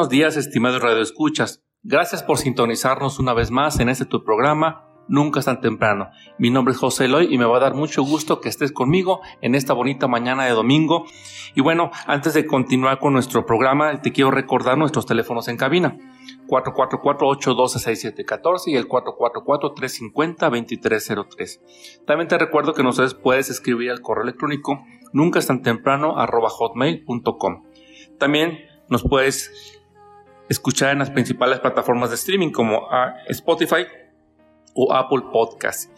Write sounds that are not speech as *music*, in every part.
Buenos días, estimados radioescuchas. Gracias por sintonizarnos una vez más en este tu programa, Nunca es tan temprano. Mi nombre es José Eloy y me va a dar mucho gusto que estés conmigo en esta bonita mañana de domingo. Y bueno, antes de continuar con nuestro programa, te quiero recordar nuestros teléfonos en cabina. 444-812-6714 y el 444-350-2303. También te recuerdo que nos puedes escribir al correo electrónico nunca es tan temprano hotmail.com. También nos puedes escuchar en las principales plataformas de streaming como ah, Spotify o Apple Podcast.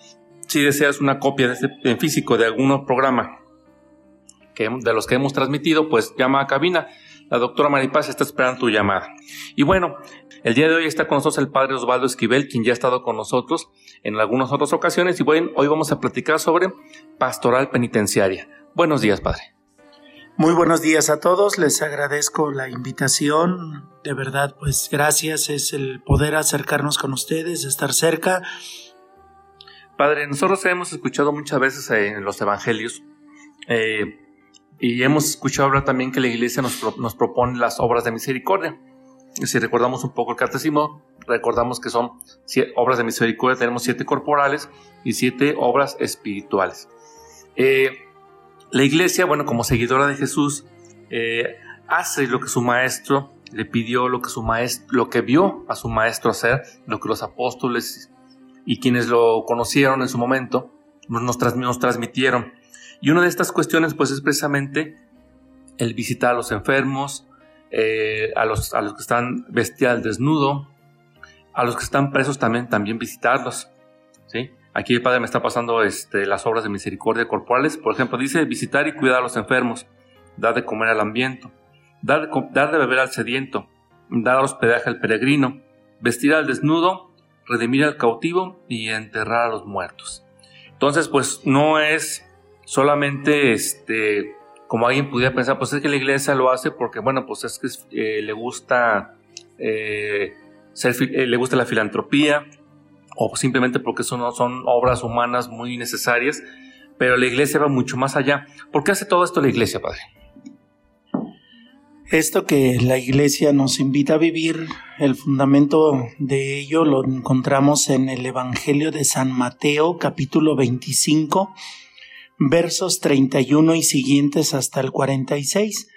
Si deseas una copia en físico de algún programa que, de los que hemos transmitido, pues llama a cabina. La doctora Maripaz está esperando tu llamada. Y bueno, el día de hoy está con nosotros el padre Osvaldo Esquivel, quien ya ha estado con nosotros en algunas otras ocasiones. Y bueno, hoy vamos a platicar sobre pastoral penitenciaria. Buenos días, padre. Muy buenos días a todos, les agradezco la invitación, de verdad pues gracias, es el poder acercarnos con ustedes, estar cerca. Padre, nosotros hemos escuchado muchas veces en los evangelios eh, y hemos escuchado hablar también que la iglesia nos, pro- nos propone las obras de misericordia. Si recordamos un poco el catecismo, recordamos que son obras de misericordia, tenemos siete corporales y siete obras espirituales. Eh, la iglesia, bueno, como seguidora de Jesús, eh, hace lo que su maestro le pidió, lo que su maestro, lo que vio a su maestro hacer, lo que los apóstoles y quienes lo conocieron en su momento nos, nos trans- nos transmitieron. Y una de estas cuestiones, pues, es precisamente el visitar a los enfermos, eh, a, los, a los que están vestidos al desnudo, a los que están presos también, también visitarlos. ¿sí? Aquí el Padre me está pasando este, las obras de misericordia corporales. Por ejemplo, dice visitar y cuidar a los enfermos, dar de comer al hambriento, dar de, beber al sediento, dar hospedaje al peregrino, vestir al desnudo, redimir al cautivo y enterrar a los muertos. Entonces, pues no es solamente este como alguien pudiera pensar, pues es que la iglesia lo hace porque, bueno, pues es que eh, le gusta eh, ser, eh, le gusta la filantropía o simplemente porque son, son obras humanas muy necesarias, pero la iglesia va mucho más allá. ¿Por qué hace todo esto la iglesia, padre? Esto que la iglesia nos invita a vivir, el fundamento de ello lo encontramos en el Evangelio de San Mateo capítulo 25 versos 31 y siguientes hasta el 46.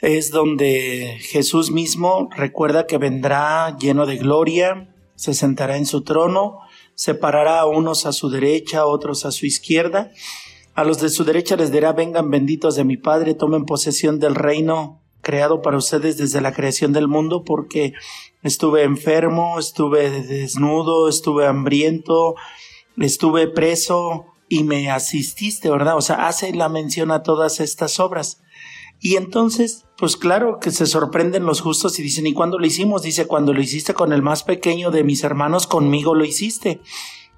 Es donde Jesús mismo recuerda que vendrá lleno de gloria, se sentará en su trono, separará a unos a su derecha, a otros a su izquierda. A los de su derecha les dirá, vengan benditos de mi Padre, tomen posesión del reino creado para ustedes desde la creación del mundo, porque estuve enfermo, estuve desnudo, estuve hambriento, estuve preso y me asististe, ¿verdad? O sea, hace la mención a todas estas obras. Y entonces, pues claro que se sorprenden los justos y dicen, ¿y cuándo lo hicimos? Dice, cuando lo hiciste con el más pequeño de mis hermanos, conmigo lo hiciste.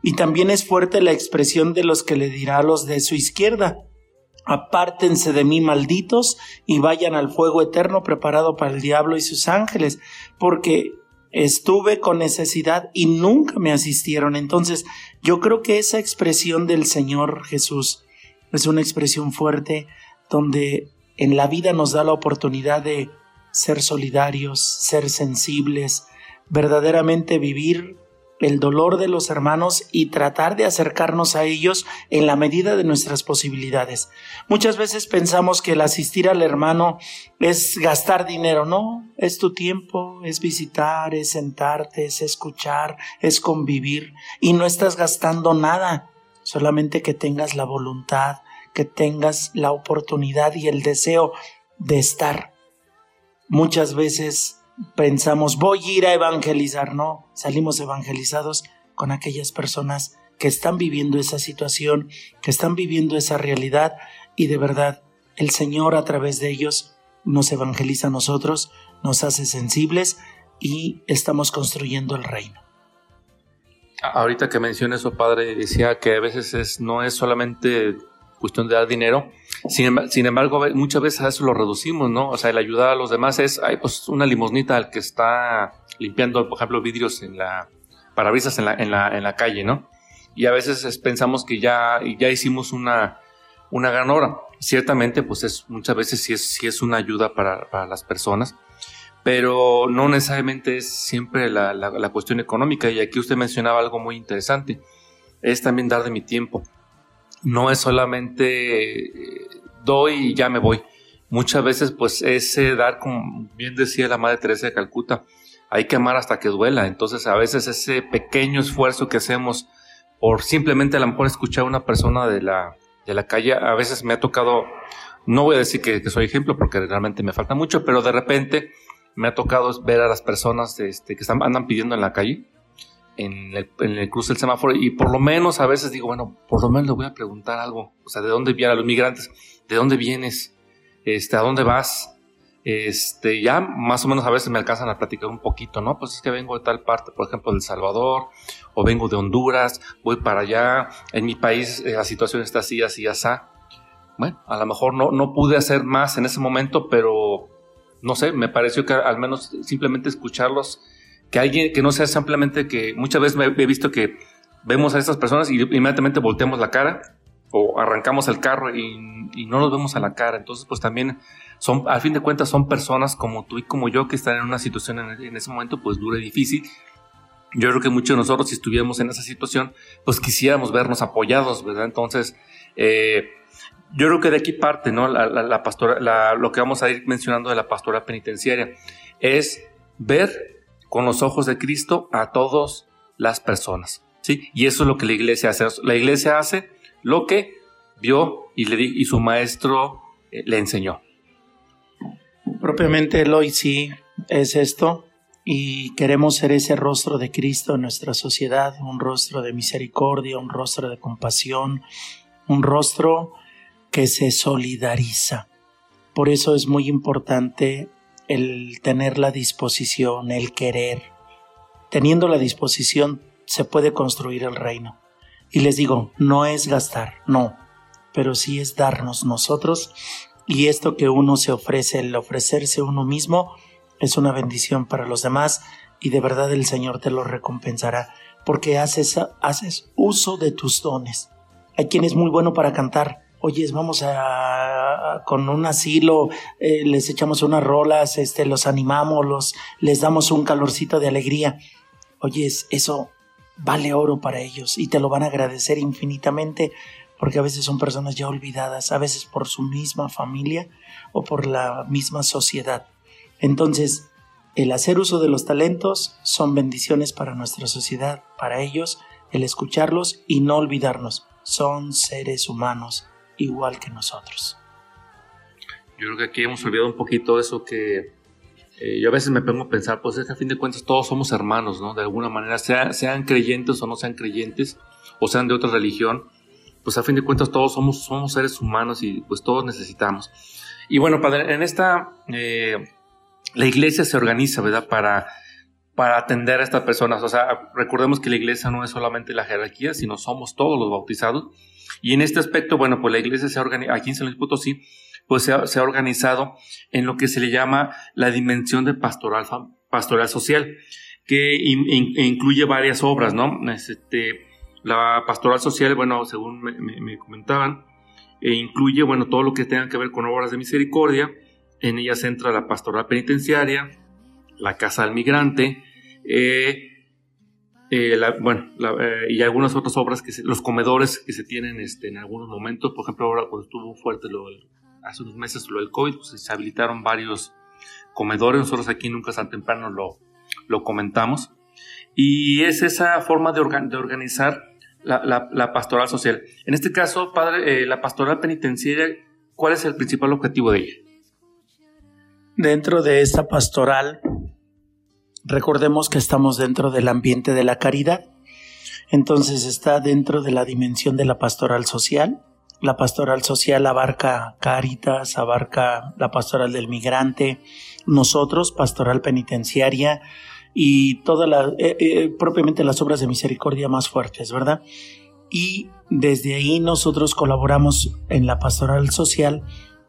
Y también es fuerte la expresión de los que le dirá a los de su izquierda, apártense de mí malditos y vayan al fuego eterno preparado para el diablo y sus ángeles, porque estuve con necesidad y nunca me asistieron. Entonces, yo creo que esa expresión del Señor Jesús es una expresión fuerte donde en la vida nos da la oportunidad de ser solidarios, ser sensibles, verdaderamente vivir el dolor de los hermanos y tratar de acercarnos a ellos en la medida de nuestras posibilidades. Muchas veces pensamos que el asistir al hermano es gastar dinero, no, es tu tiempo, es visitar, es sentarte, es escuchar, es convivir y no estás gastando nada, solamente que tengas la voluntad, que tengas la oportunidad y el deseo de estar. Muchas veces pensamos, voy a ir a evangelizar. No, salimos evangelizados con aquellas personas que están viviendo esa situación, que están viviendo esa realidad y de verdad el Señor a través de ellos nos evangeliza a nosotros, nos hace sensibles y estamos construyendo el reino. Ahorita que menciona eso, padre, decía que a veces es, no es solamente cuestión de dar dinero. Sin, embargo, muchas veces a eso lo reducimos, ¿no? O sea, el ayudar a los demás es, ay, pues una limosnita al que está limpiando, por ejemplo, vidrios en la, parabrisas en la, en la, en la calle, ¿no? Y a veces pensamos que ya, ya hicimos una, una gran obra. Ciertamente, pues es, muchas veces sí es, sí es una ayuda para, para las personas, pero no necesariamente es siempre la, la, la cuestión económica. Y aquí usted mencionaba algo muy interesante, es también dar de mi tiempo no es solamente eh, doy y ya me voy. Muchas veces, pues, ese dar, como bien decía la Madre Teresa de Calcuta, hay que amar hasta que duela. Entonces, a veces ese pequeño esfuerzo que hacemos por simplemente a lo mejor escuchar a una persona de la, de la calle, a veces me ha tocado, no voy a decir que, soy ejemplo porque realmente me falta mucho, pero de repente me ha tocado ver a las personas este, que están, andan pidiendo en la calle en el, en el cruce del semáforo y por lo menos a veces digo, bueno, por lo menos le voy a preguntar algo, o sea, ¿de dónde vienen a los migrantes? ¿De dónde vienes? Este, ¿A dónde vas? Este, ya más o menos a veces me alcanzan a platicar un poquito, ¿no? Pues es que vengo de tal parte, por ejemplo, de El Salvador, o vengo de Honduras, voy para allá, en mi país eh, la situación está así, así, así. Bueno, a lo mejor no, no pude hacer más en ese momento, pero no sé, me pareció que al menos simplemente escucharlos que alguien que no sea simplemente que muchas veces he visto que vemos a estas personas y inmediatamente volteamos la cara o arrancamos el carro y, no nos vemos a la cara. Entonces, pues también son, al fin de cuentas, son personas como tú y como yo que están en una situación en, ese momento, pues dura y difícil. Yo creo que muchos de nosotros, si estuviéramos en esa situación, pues quisiéramos vernos apoyados, ¿verdad? Entonces, eh, yo creo que de aquí parte, ¿no? La, la pastora, lo que vamos a ir mencionando de la pastora penitenciaria es ver con los ojos de Cristo a todas las personas. ¿sí? Y eso es lo que la iglesia hace. La iglesia hace lo que vio y, le, y su maestro eh, le enseñó. Propiamente hoy sí es esto y queremos ser ese rostro de Cristo en nuestra sociedad, un rostro de misericordia, un rostro de compasión, un rostro que se solidariza. Por eso es muy importante el tener la disposición, el querer. Teniendo la disposición se puede construir el reino. Y les digo, no es gastar, no, pero sí es darnos nosotros. Y esto que uno se ofrece, el ofrecerse uno mismo, es una bendición para los demás y de verdad el Señor te lo recompensará porque haces, haces uso de tus dones. Hay quien es muy bueno para cantar, oyes, vamos a, con un asilo, eh, les echamos unas rolas, este, los animamos, los, les damos un calorcito de alegría. Oyes, eso vale oro para ellos y te lo van a agradecer infinitamente porque a veces son personas ya olvidadas, a veces por su misma familia o por la misma sociedad. Entonces, el hacer uso de los talentos son bendiciones para nuestra sociedad, para ellos, el escucharlos y no olvidarnos, son seres humanos igual que nosotros. Yo creo que aquí hemos olvidado un poquito eso que eh, yo a veces me pongo a pensar, pues es que a fin de cuentas todos somos hermanos, ¿no? De alguna manera, sean creyentes o no sean creyentes, o sean de otra religión, pues a fin de cuentas todos somos, somos seres humanos y pues todos necesitamos. Y bueno, padre, en esta, eh, la iglesia se organiza, ¿verdad? Para, para atender a estas personas. O sea, recordemos que la iglesia no es solamente la jerarquía, sino somos todos los bautizados y en este aspecto, bueno, pues la iglesia se ha organizado, aquí en San Luis Potosí, pues se ha, organizado en lo que se le llama la dimensión de pastoral, pastoral social, que incluye varias obras, ¿no? Este, la pastoral social, bueno, según me, comentaban, e incluye, bueno, todo lo que tenga que ver con obras de misericordia, en ellas entra la pastoral penitenciaria, la casa del migrante, eh, eh, bueno, eh, y algunas otras obras, que los comedores que se tienen este, en algunos momentos, por ejemplo, ahora cuando estuvo fuerte lo, hace unos meses lo del COVID, pues se habilitaron varios comedores, nosotros aquí nunca tan temprano lo, lo comentamos, y es esa forma de, organizar la, pastoral social. En este caso, padre, la pastoral penitenciaria, ¿cuál es el principal objetivo de ella? Dentro de esta pastoral Recordemos que estamos dentro del ambiente de la caridad, entonces está dentro de la dimensión de la pastoral social. La pastoral social abarca Caritas, abarca la pastoral del migrante, nosotros, pastoral penitenciaria y todas las, eh, eh, propiamente las obras de misericordia más fuertes, ¿verdad? Y desde ahí nosotros colaboramos en la pastoral social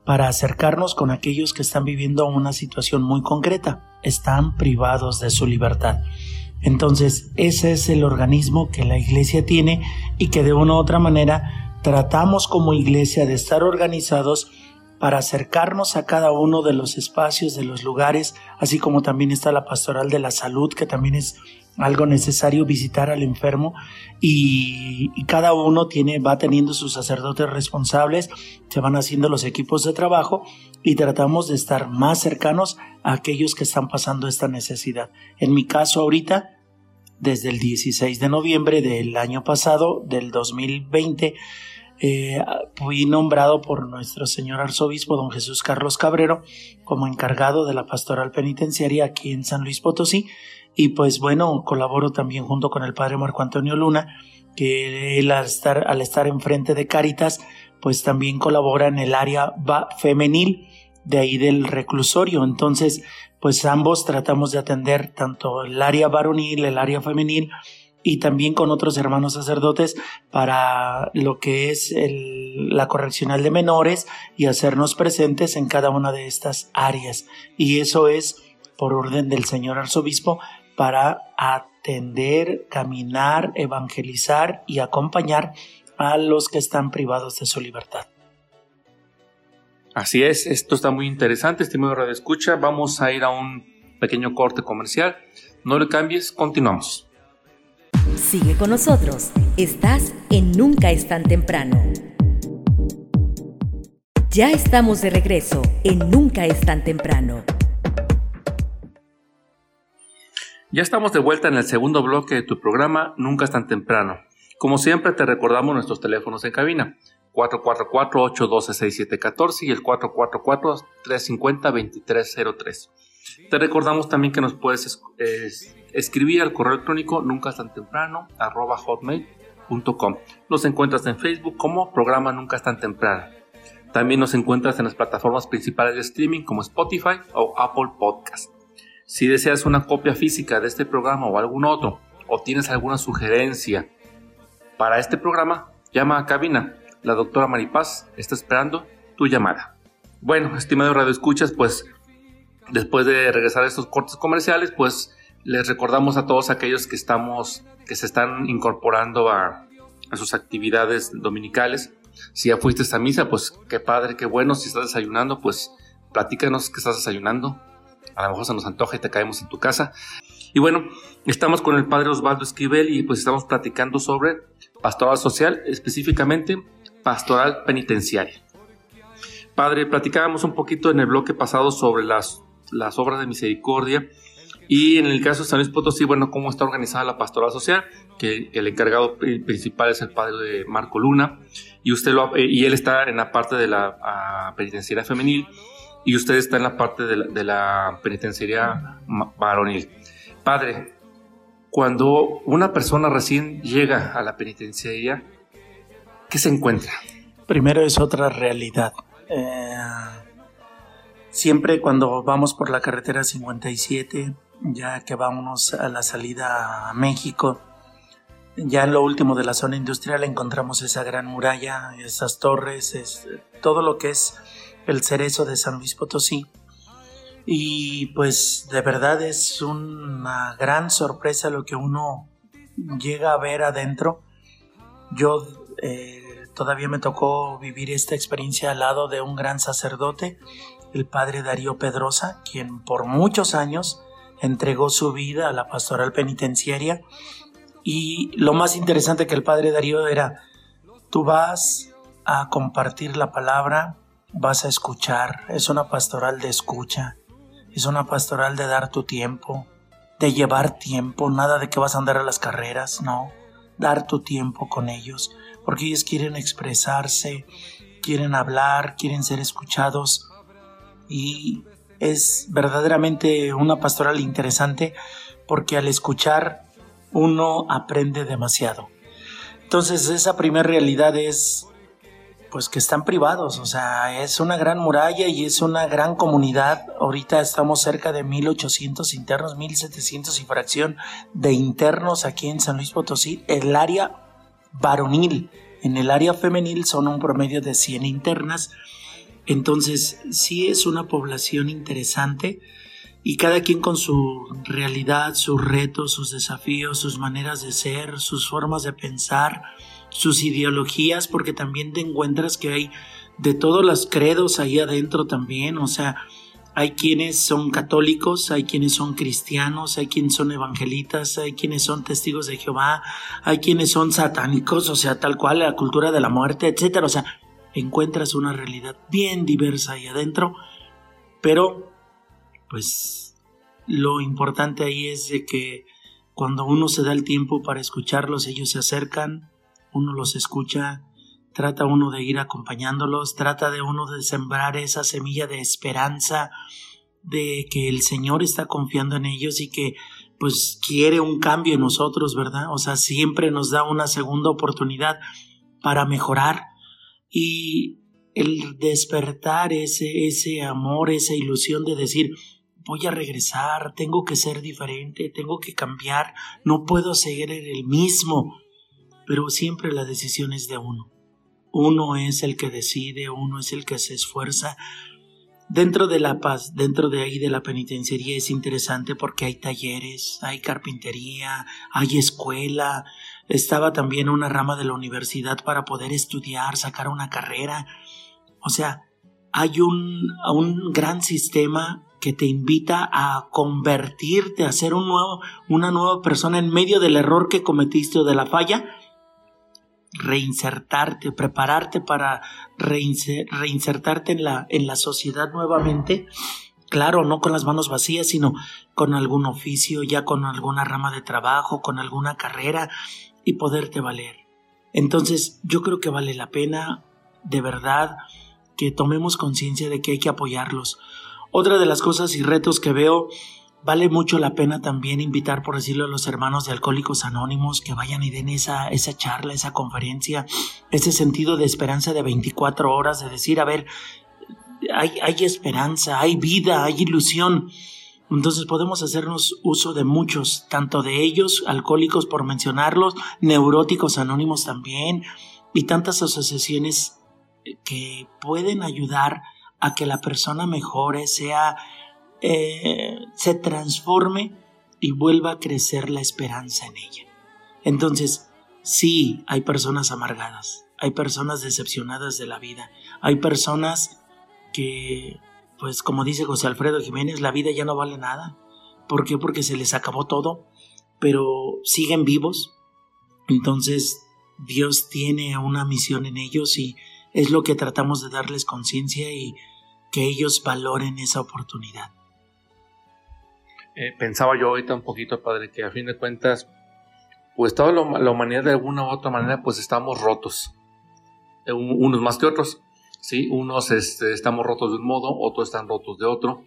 para acercarnos con aquellos que están viviendo una situación muy concreta, están privados de su libertad. Entonces, ese es el organismo que la iglesia tiene y que de una u otra manera tratamos como iglesia de estar organizados para acercarnos a cada uno de los espacios, de los lugares, así como también está la pastoral de la salud, que también es algo necesario visitar al enfermo y, cada uno tiene, va teniendo sus sacerdotes responsables, se van haciendo los equipos de trabajo y tratamos de estar más cercanos a aquellos que están pasando esta necesidad. En mi caso ahorita, desde el 16 de noviembre del año pasado, del 2020, eh, fui nombrado por nuestro señor arzobispo don Jesús Carlos Cabrero como encargado de la pastoral penitenciaria aquí en San Luis Potosí y pues bueno, colaboro también junto con el padre Marco Antonio Luna, que él al estar, al estar enfrente de Cáritas, pues también colabora en el área femenil de ahí del reclusorio. Entonces, pues ambos tratamos de atender tanto el área varonil, el área femenil, y también con otros hermanos sacerdotes para lo que es la correccional de menores y hacernos presentes en cada una de estas áreas. Y eso es por orden del señor arzobispo para atender, caminar, evangelizar y acompañar a los que están privados de su libertad. Así es, esto está muy interesante, estimado Radio Escucha. Vamos a ir a un pequeño corte comercial. No le cambies, continuamos. Sigue con nosotros. Estás en Nunca es tan temprano. Ya estamos de regreso en Nunca es tan temprano. Ya estamos de vuelta en el segundo bloque de tu programa Nunca es tan temprano. Como siempre te recordamos nuestros teléfonos en cabina 444-812-6714 y el 444-350-2303. Te recordamos también que nos puedes escribir al correo electrónico nunca tan temprano arroba hotmail.com. Nos encuentras en Facebook como programa Nunca es tan temprano. También nos encuentras en las plataformas principales de streaming como Spotify o Apple Podcast. Si deseas una copia física de este programa o algún otro, o tienes alguna sugerencia para este programa, llama a cabina. La doctora Maripaz está esperando tu llamada. Bueno, estimado Radio Escuchas, pues después de regresar a estos cortes comerciales, pues les recordamos a todos aquellos que estamos, que se están incorporando a, sus actividades dominicales. Si ya fuiste a misa, pues qué padre, qué bueno. Si estás desayunando, pues platícanos que estás desayunando a lo mejor se nos antoja y te caemos en tu casa. Y bueno, estamos con el padre Osvaldo Esquivel y pues estamos platicando sobre pastoral social, específicamente pastoral penitenciaria. Padre, platicábamos un poquito en el bloque pasado sobre las, las obras de misericordia y en el caso de San Luis Potosí, bueno, cómo está organizada la pastoral social, que, el encargado principal es el padre Marco Luna y, usted lo, y él está en la parte de la ah, penitenciaria femenil y usted está en la parte de la, penitenciaría varonil. Padre, cuando una persona recién llega a la penitenciaría, ¿qué se encuentra? Primero es otra realidad. Eh, siempre cuando vamos por la carretera 57, ya que vamos a la salida a México, ya en lo último de la zona industrial encontramos esa gran muralla, esas torres, es, todo lo que es el cerezo de San Luis Potosí. Y pues de verdad es una gran sorpresa lo que uno llega a ver adentro. Yo eh, todavía me tocó vivir esta experiencia al lado de un gran sacerdote, el padre Darío Pedrosa, quien por muchos años entregó su vida a la pastoral penitenciaria Y lo más interesante que el padre Darío era, tú vas a compartir la palabra, vas a escuchar, es una pastoral de escucha, es una pastoral de dar tu tiempo, de llevar tiempo, nada de que vas a andar a las carreras, no, dar tu tiempo con ellos, porque ellos quieren expresarse, quieren hablar, quieren ser escuchados. Y es verdaderamente una pastoral interesante porque al escuchar uno aprende demasiado. Entonces esa primera realidad es pues que están privados, o sea, es una gran muralla y es una gran comunidad. Ahorita estamos cerca de 1800 internos, 1700 y fracción de internos aquí en San Luis Potosí, el área varonil. En el área femenil son un promedio de 100 internas. Entonces, sí es una población interesante y cada quien con su realidad, sus retos, sus desafíos, sus maneras de ser, sus formas de pensar, sus ideologías, porque también te encuentras que hay de todos los credos ahí adentro también, o sea, hay quienes son católicos, hay quienes son cristianos, hay quienes son evangelitas, hay quienes son testigos de Jehová, hay quienes son satánicos, o sea, tal cual la cultura de la muerte, etcétera, o sea, encuentras una realidad bien diversa ahí adentro, pero pues lo importante ahí es de que cuando uno se da el tiempo para escucharlos, ellos se acercan, uno los escucha, trata uno de ir acompañándolos, trata de uno de sembrar esa semilla de esperanza, de que el Señor está confiando en ellos y que pues quiere un cambio en nosotros, ¿verdad? O sea, siempre nos da una segunda oportunidad para mejorar y el despertar ese, ese amor, esa ilusión de decir, voy a regresar, tengo que ser diferente, tengo que cambiar, no puedo seguir el mismo, pero siempre la decisión es de uno. Uno es el que decide, uno es el que se esfuerza. Dentro de la paz, dentro de ahí de la penitenciaría es interesante porque hay talleres, hay carpintería, hay escuela, estaba también una rama de la universidad para poder estudiar, sacar una carrera. O sea, hay un, un gran sistema que te invita a convertirte, a ser un nuevo, una nueva persona en medio del error que cometiste o de la falla reinsertarte, prepararte para reinsertarte en la, en la sociedad nuevamente. Claro, no con las manos vacías, sino con algún oficio, ya con alguna rama de trabajo, con alguna carrera y poderte valer. Entonces, yo creo que vale la pena, de verdad, que tomemos conciencia de que hay que apoyarlos. Otra de las cosas y retos que veo Vale mucho la pena también invitar, por decirlo, a los hermanos de Alcohólicos Anónimos que vayan y den esa, esa charla, esa conferencia, ese sentido de esperanza de 24 horas, de decir, a ver, hay, hay esperanza, hay vida, hay ilusión. Entonces podemos hacernos uso de muchos, tanto de ellos, alcohólicos por mencionarlos, neuróticos anónimos también, y tantas asociaciones que pueden ayudar a que la persona mejore, sea eh, se transforme y vuelva a crecer la esperanza en ella. Entonces, sí, hay personas amargadas, hay personas decepcionadas de la vida, hay personas que, pues como dice José Alfredo Jiménez, la vida ya no vale nada. ¿Por qué? Porque se les acabó todo, pero siguen vivos. Entonces, Dios tiene una misión en ellos y es lo que tratamos de darles conciencia y que ellos valoren esa oportunidad. Eh, pensaba yo ahorita un poquito, padre, que a fin de cuentas, pues toda la humanidad de alguna u otra manera, pues estamos rotos. Eh, unos más que otros, ¿sí? Unos este, estamos rotos de un modo, otros están rotos de otro.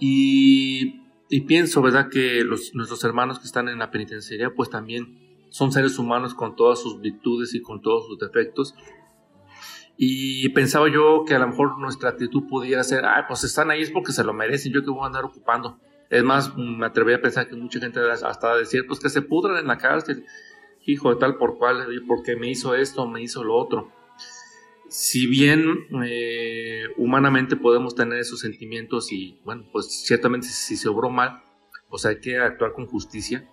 Y, pienso, ¿verdad? Que nuestros hermanos que están en la penitenciaría, pues también son seres humanos con todas sus virtudes y con todos sus defectos. Y pensaba yo que a lo mejor nuestra actitud pudiera ser, ah, pues están ahí es porque se lo merecen, yo que voy a andar ocupando. Es más, me atreví a pensar que mucha gente hasta decir, pues que se pudran en la cárcel, hijo de tal por cual, porque me hizo esto, me hizo lo otro. Si bien eh, humanamente podemos tener esos sentimientos y, bueno, pues ciertamente si se obró mal, pues hay que actuar con justicia,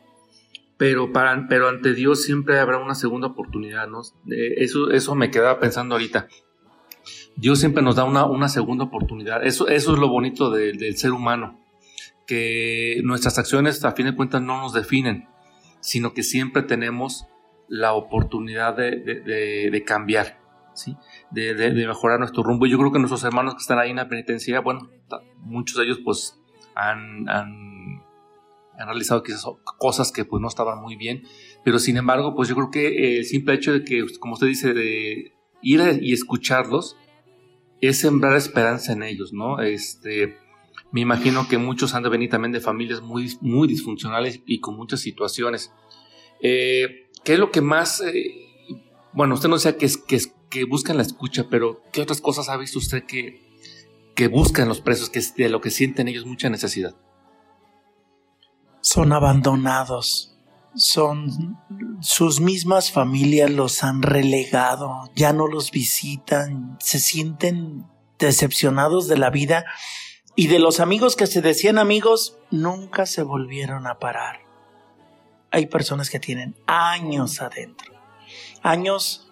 pero, para, pero ante Dios siempre habrá una segunda oportunidad, ¿no? Eh, eso, eso me quedaba pensando ahorita. Dios siempre nos da una, una segunda oportunidad. Eso, eso es lo bonito del ser humano que nuestras acciones a fin de cuentas no nos definen, sino que siempre tenemos la oportunidad de, cambiar, ¿sí? De, mejorar nuestro rumbo. Yo creo que nuestros hermanos que están ahí en la penitencia, bueno, muchos de ellos pues han, han, realizado quizás cosas que pues no estaban muy bien, pero sin embargo, pues yo creo que el simple hecho de que, como usted dice, de ir y escucharlos, es sembrar esperanza en ellos, ¿no? Este, me imagino que muchos han de venir también de familias muy, muy disfuncionales y con muchas situaciones. Eh, ¿Qué es lo que más, eh, bueno, usted no sea que, que, que buscan la escucha, pero qué otras cosas ha visto usted que, que buscan los presos, que de lo que sienten ellos mucha necesidad? Son abandonados, son sus mismas familias los han relegado, ya no los visitan, se sienten decepcionados de la vida y de los amigos que se decían amigos nunca se volvieron a parar. Hay personas que tienen años adentro, años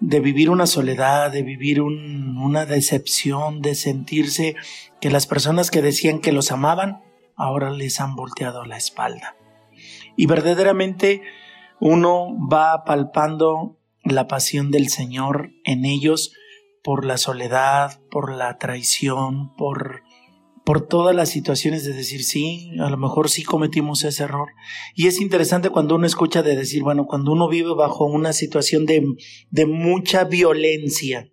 de vivir una soledad, de vivir una decepción, de sentirse que las personas que decían que los amaban ahora les han volteado la espalda y verdaderamente uno va palpando la pasión del Señor en ellos por la soledad, por la traición, por por todas las situaciones de decir sí, a lo mejor sí cometimos ese error. Y es interesante cuando uno escucha de decir, bueno, cuando uno vive bajo una situación de, de mucha violencia,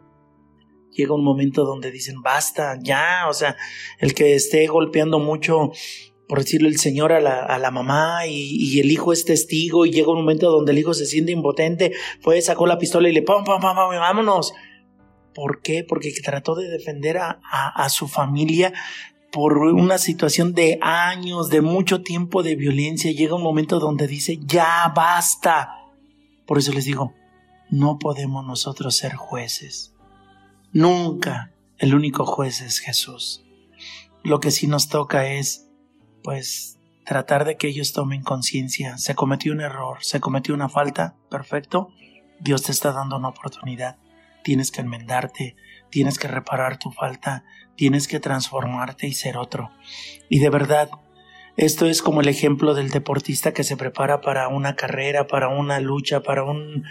llega un momento donde dicen, basta, ya, o sea, el que esté golpeando mucho por decirlo, el señor a la, a la mamá y, el hijo es testigo y llega un momento donde el hijo se siente impotente, fue, sacó la pistola y le pum, pum, pum, vámonos. ¿Por qué? Porque trató de defender a, a, su familia por una situación de años, de mucho tiempo de violencia. Llega un momento donde dice, ya basta. Por eso les digo, no podemos nosotros ser jueces. Nunca el único juez es Jesús. Lo que sí nos toca es pues tratar de que ellos tomen conciencia. Se cometió un error, se cometió una falta, perfecto. Dios te está dando una oportunidad. Tienes que enmendarte, tienes que reparar tu falta, tienes que transformarte y ser otro. Y de verdad, esto es como el ejemplo del deportista que se prepara para una carrera, para una lucha, para un,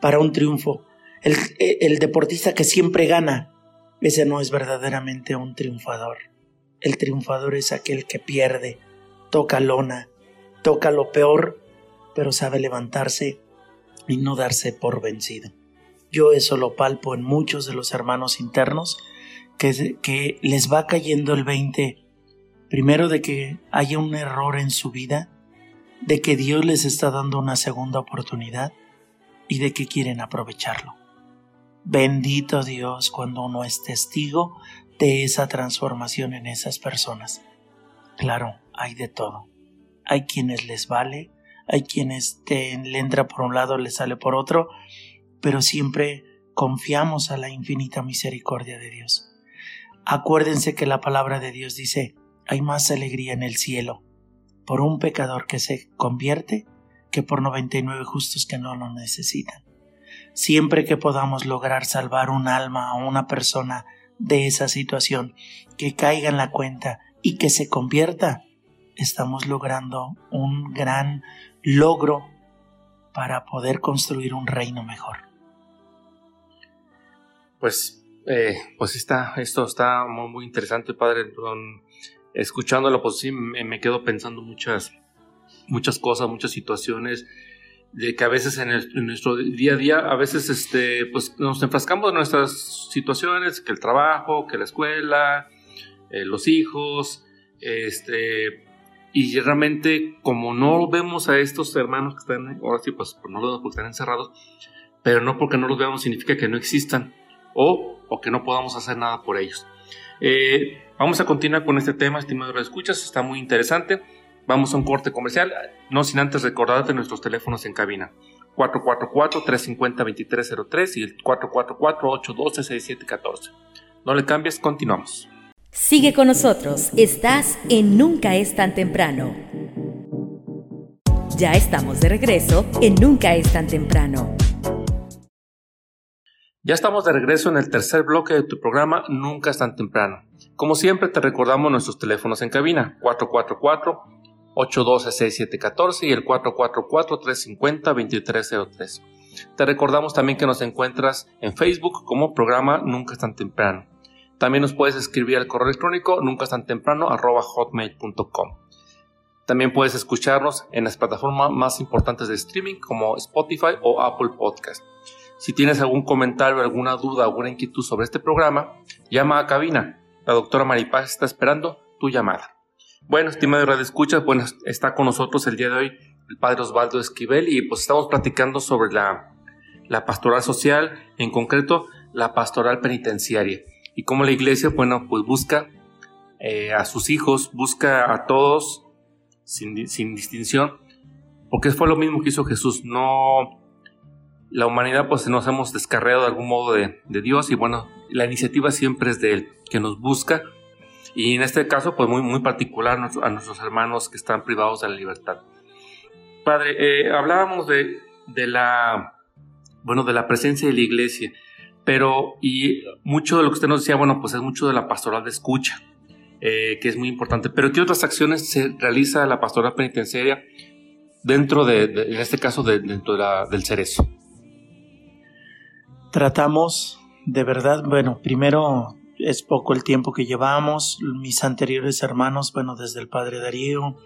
para un triunfo. El, el deportista que siempre gana, ese no es verdaderamente un triunfador. El triunfador es aquel que pierde, toca lona, toca lo peor, pero sabe levantarse y no darse por vencido. Yo eso lo palpo en muchos de los hermanos internos que, les va cayendo el 20, primero de que haya un error en su vida, de que Dios les está dando una segunda oportunidad y de que quieren aprovecharlo. Bendito Dios cuando uno es testigo de esa transformación en esas personas. Claro, hay de todo. Hay quienes les vale, hay quienes te, le entra por un lado, le sale por otro, pero siempre confiamos a la infinita misericordia de Dios. Acuérdense que la palabra de Dios dice, hay más alegría en el cielo por un pecador que se convierte que por 99 justos que no lo necesitan. Siempre que podamos lograr salvar un alma o una persona de esa situación, que caiga en la cuenta y que se convierta, estamos logrando un gran logro para poder construir un reino mejor. Pues, eh, pues está, esto está muy, interesante, padre. escuchándolo, pues sí, me, quedo pensando muchas, muchas cosas, muchas situaciones de que a veces en, nuestro día a día, a veces este, pues nos enfrascamos en nuestras situaciones, que el trabajo, que la escuela, eh, los hijos, este, y realmente como no vemos a estos hermanos que están, ahora sí, pues, pues no los vemos porque están encerrados, pero no porque no los veamos significa que no existan o, o que no podamos hacer nada por ellos. Eh, vamos a continuar con este tema, estimado escuchas, está muy interesante. Vamos a un corte comercial, no sin antes recordarte nuestros teléfonos en cabina. 444-350-2303 y el 444-812-6714. No le cambies, continuamos. Sigue con nosotros, estás en Nunca es tan temprano. Ya estamos de regreso en Nunca es tan temprano. Ya estamos de regreso en el tercer bloque de tu programa Nunca es tan temprano. Como siempre te recordamos nuestros teléfonos en cabina 444 812-6714 y el 444-350-2303. Te recordamos también que nos encuentras en Facebook como programa Nunca es tan temprano. También nos puedes escribir al correo electrónico nunca tan temprano hotmail.com. También puedes escucharnos en las plataformas más importantes de streaming como Spotify o Apple Podcast. Si tienes algún comentario, alguna duda, alguna inquietud sobre este programa, llama a cabina. La doctora Maripaz está esperando tu llamada. Bueno, estimado Radio Escucha, bueno, está con nosotros el día de hoy el padre Osvaldo Esquivel y pues estamos platicando sobre la, la pastoral social, en concreto la pastoral penitenciaria y cómo la iglesia, bueno, pues busca eh, a sus hijos, busca a todos sin, sin, distinción, porque fue lo mismo que hizo Jesús, no... La humanidad pues nos hemos descarreado de algún modo de, de Dios y bueno, la iniciativa siempre es de Él, que nos busca y en este caso, pues muy, muy particular a nuestros hermanos que están privados de la libertad. Padre, eh, hablábamos de, de, la, bueno, de la presencia de la iglesia, pero y mucho de lo que usted nos decía, bueno, pues es mucho de la pastoral de escucha, eh, que es muy importante. Pero ¿qué otras acciones se realiza la pastoral penitenciaria dentro de, en este caso, dentro del cerezo? Tratamos de verdad, bueno, primero es poco el tiempo que llevamos. Mis anteriores hermanos, bueno, desde el padre Darío,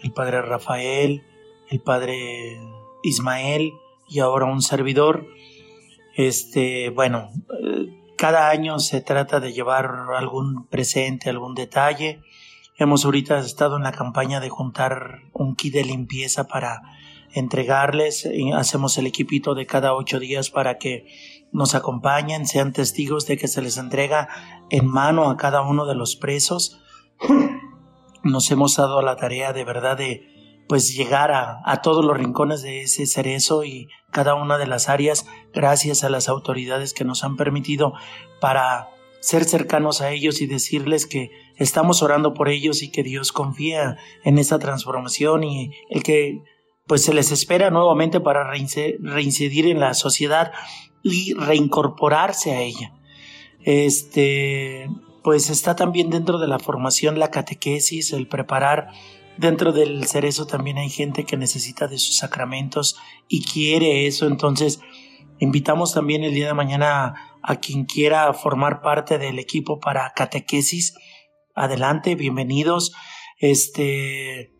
el padre Rafael, el padre Ismael y ahora un servidor. Este, bueno, eh, cada año se trata de llevar algún presente, algún detalle. Hemos ahorita estado en la campaña de juntar un kit de limpieza para entregarles. Hacemos el equipito de cada ocho días para que nos acompañen, sean testigos de que se les entrega en mano a cada uno de los presos. Nos hemos dado la tarea de verdad de pues llegar a, a, todos los rincones de ese cerezo y cada una de las áreas gracias a las autoridades que nos han permitido para ser cercanos a ellos y decirles que estamos orando por ellos y que Dios confía en esa transformación y el que pues se les espera nuevamente para reincidir en la sociedad y reincorporarse a ella. Este, pues está también dentro de la formación la catequesis, el preparar. Dentro del cerezo también hay gente que necesita de sus sacramentos y quiere eso. Entonces, invitamos también el día de mañana a, a quien quiera formar parte del equipo para catequesis. Adelante, bienvenidos. Este,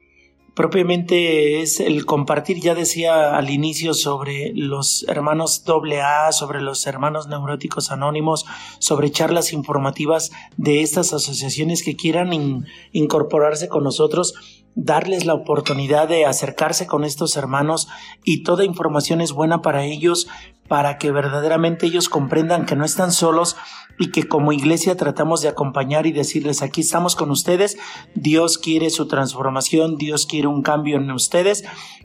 propiamente es el compartir, ya decía al inicio, sobre los hermanos AA, sobre los hermanos neuróticos anónimos, sobre charlas informativas de estas asociaciones que quieran incorporarse con nosotros, darles la oportunidad de acercarse con estos hermanos y toda información es buena para ellos, para que verdaderamente ellos comprendan que no están solos y que como iglesia tratamos de acompañar y decirles aquí estamos con ustedes, Dios quiere su transformación, Dios quiere un cambio en ustedes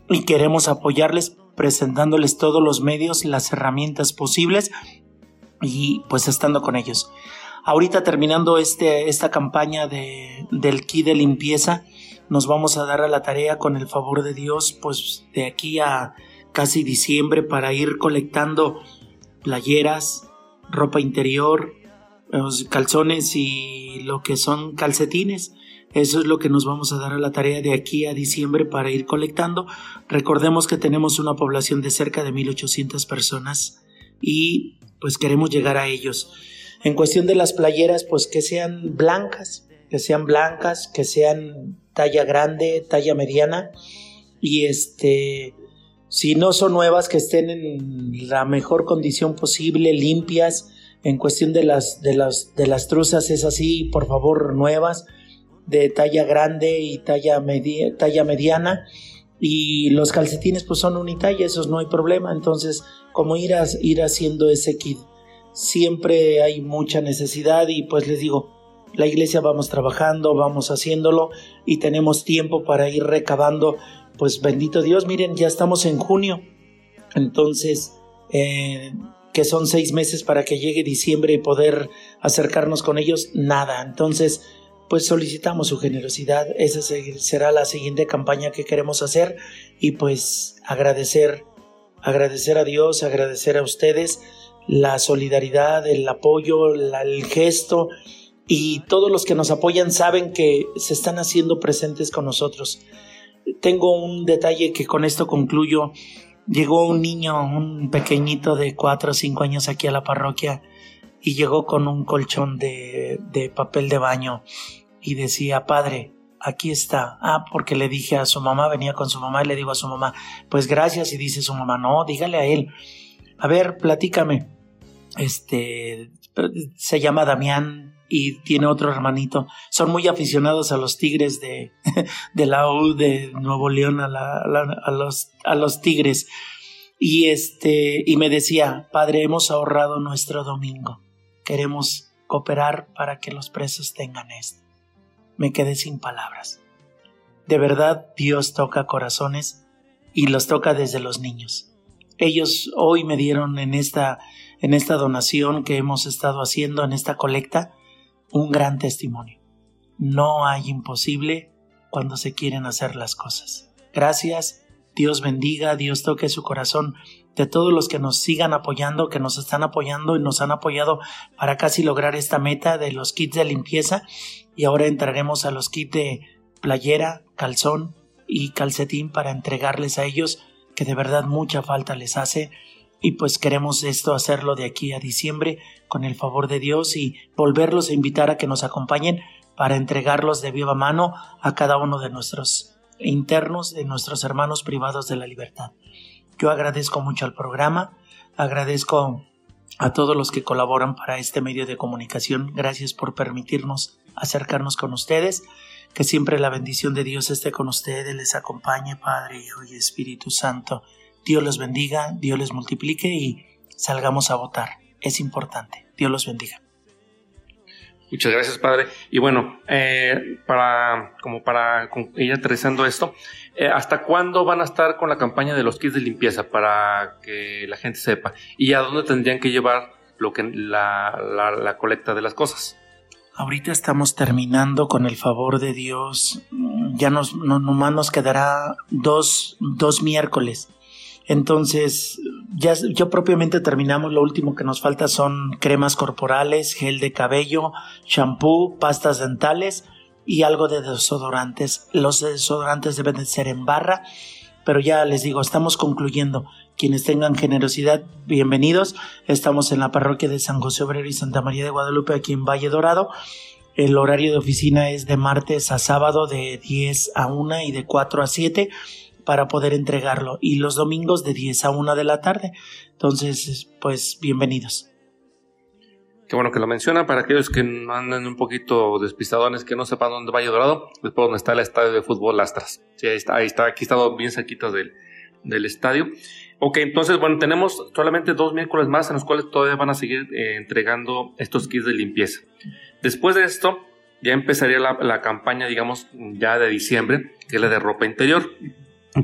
y queremos apoyarles presentándoles todos los medios, las herramientas posibles y pues estando con ellos. Ahorita terminando este, esta campaña de, del kit de limpieza, nos vamos a dar a la tarea con el favor de Dios, pues de aquí a casi diciembre para ir colectando playeras, ropa interior, calzones y lo que son calcetines. Eso es lo que nos vamos a dar a la tarea de aquí a diciembre para ir colectando. Recordemos que tenemos una población de cerca de 1800 personas y pues queremos llegar a ellos. En cuestión de las playeras, pues que sean blancas, que sean blancas, que sean talla grande, talla mediana y este si no son nuevas que estén en la mejor condición posible, limpias, en cuestión de las, de las, de las truzas es así, por favor, nuevas, de talla grande y talla, mediana. Y los calcetines pues son unitalla, esos no hay problema. Entonces, como ir, ir haciendo ese kit, siempre hay mucha necesidad y pues les digo, la iglesia vamos trabajando, vamos haciéndolo y tenemos tiempo para ir recabando. Pues bendito Dios, miren, ya estamos en junio. Entonces, eh, que son seis meses para que llegue diciembre y poder acercarnos con ellos, nada. Entonces, pues solicitamos su generosidad. Esa será la siguiente campaña que queremos hacer y pues agradecer, agradecer a Dios, agradecer a ustedes la solidaridad, el apoyo, el gesto y todos los que nos apoyan saben que se están haciendo presentes con nosotros. Tengo un detalle que con esto concluyo. Llegó un niño, un pequeñito de cuatro o cinco años aquí a la parroquia y llegó con un colchón de, de papel de baño y decía, padre, aquí está. Ah, porque le dije a su mamá, venía con su mamá y le digo a su mamá, pues gracias. Y dice su mamá, no, dígale a él. A ver, platícame. Este, se llama Damián y tiene otro hermanito. Son muy aficionados a los Tigres de, *laughs* de la U de Nuevo León, a, los, a los Tigres. Y este, y me decía, padre, hemos ahorrado nuestro domingo. Queremos cooperar para que los presos tengan esto me quedé sin palabras. De verdad, Dios toca corazones y los toca desde los niños. Ellos hoy me dieron en esta, en esta donación que hemos estado haciendo, en esta colecta, un gran testimonio. No hay imposible cuando se quieren hacer las cosas. Gracias, Dios bendiga, Dios toque su corazón de todos los que nos sigan apoyando, que nos están apoyando y nos han apoyado para casi lograr esta meta de los kits de limpieza. Y ahora entraremos a los kits de playera, calzón y calcetín para entregarles a ellos que de verdad mucha falta les hace. Y pues queremos esto hacerlo de aquí a diciembre con el favor de Dios y volverlos a invitar a que nos acompañen para entregarlos de viva mano a cada uno de nuestros internos, de nuestros hermanos privados de la libertad. Yo agradezco mucho al programa, agradezco a todos los que colaboran para este medio de comunicación. Gracias por permitirnos acercarnos con ustedes. Que siempre la bendición de Dios esté con ustedes, les acompañe, Padre, Hijo y Espíritu Santo. Dios los bendiga, Dios les multiplique y salgamos a votar. Es importante. Dios los bendiga. Muchas gracias, padre. Y bueno, eh, para como para ir aterrizando esto, eh, ¿hasta cuándo van a estar con la campaña de los kits de limpieza para que la gente sepa? ¿Y a dónde tendrían que llevar lo que la, la, colecta de las cosas? Ahorita estamos terminando con el favor de Dios. Ya nos, no, nomás nos quedará dos, dos miércoles. Entonces, ya, propiamente terminamos. Lo último que nos falta son cremas corporales, gel de cabello, shampoo, pastas dentales y algo de desodorantes. Los desodorantes deben de ser en barra, pero ya les digo, estamos concluyendo. Quienes tengan generosidad, bienvenidos. Estamos en la parroquia de San José Obrero y Santa María de Guadalupe, aquí en Valle Dorado. El horario de oficina es de martes a sábado de 10 a 1 y de 4 a 7 para poder entregarlo y los domingos de 10 a 1 de la tarde. Entonces, pues bienvenidos. Qué bueno que lo menciona para aquellos que andan un poquito despistadones, que no sepan dónde Valle Dorado, después donde está el estadio de fútbol Lastras. Sí, ahí está, está, aquí está bien cerquita del, del estadio. Ok, entonces, bueno, tenemos solamente dos miércoles más en los cuales todavía van a seguir eh, entregando estos kits de limpieza. Después de esto, ya empezaría la, la, campaña, digamos, ya de diciembre, que es la de ropa interior.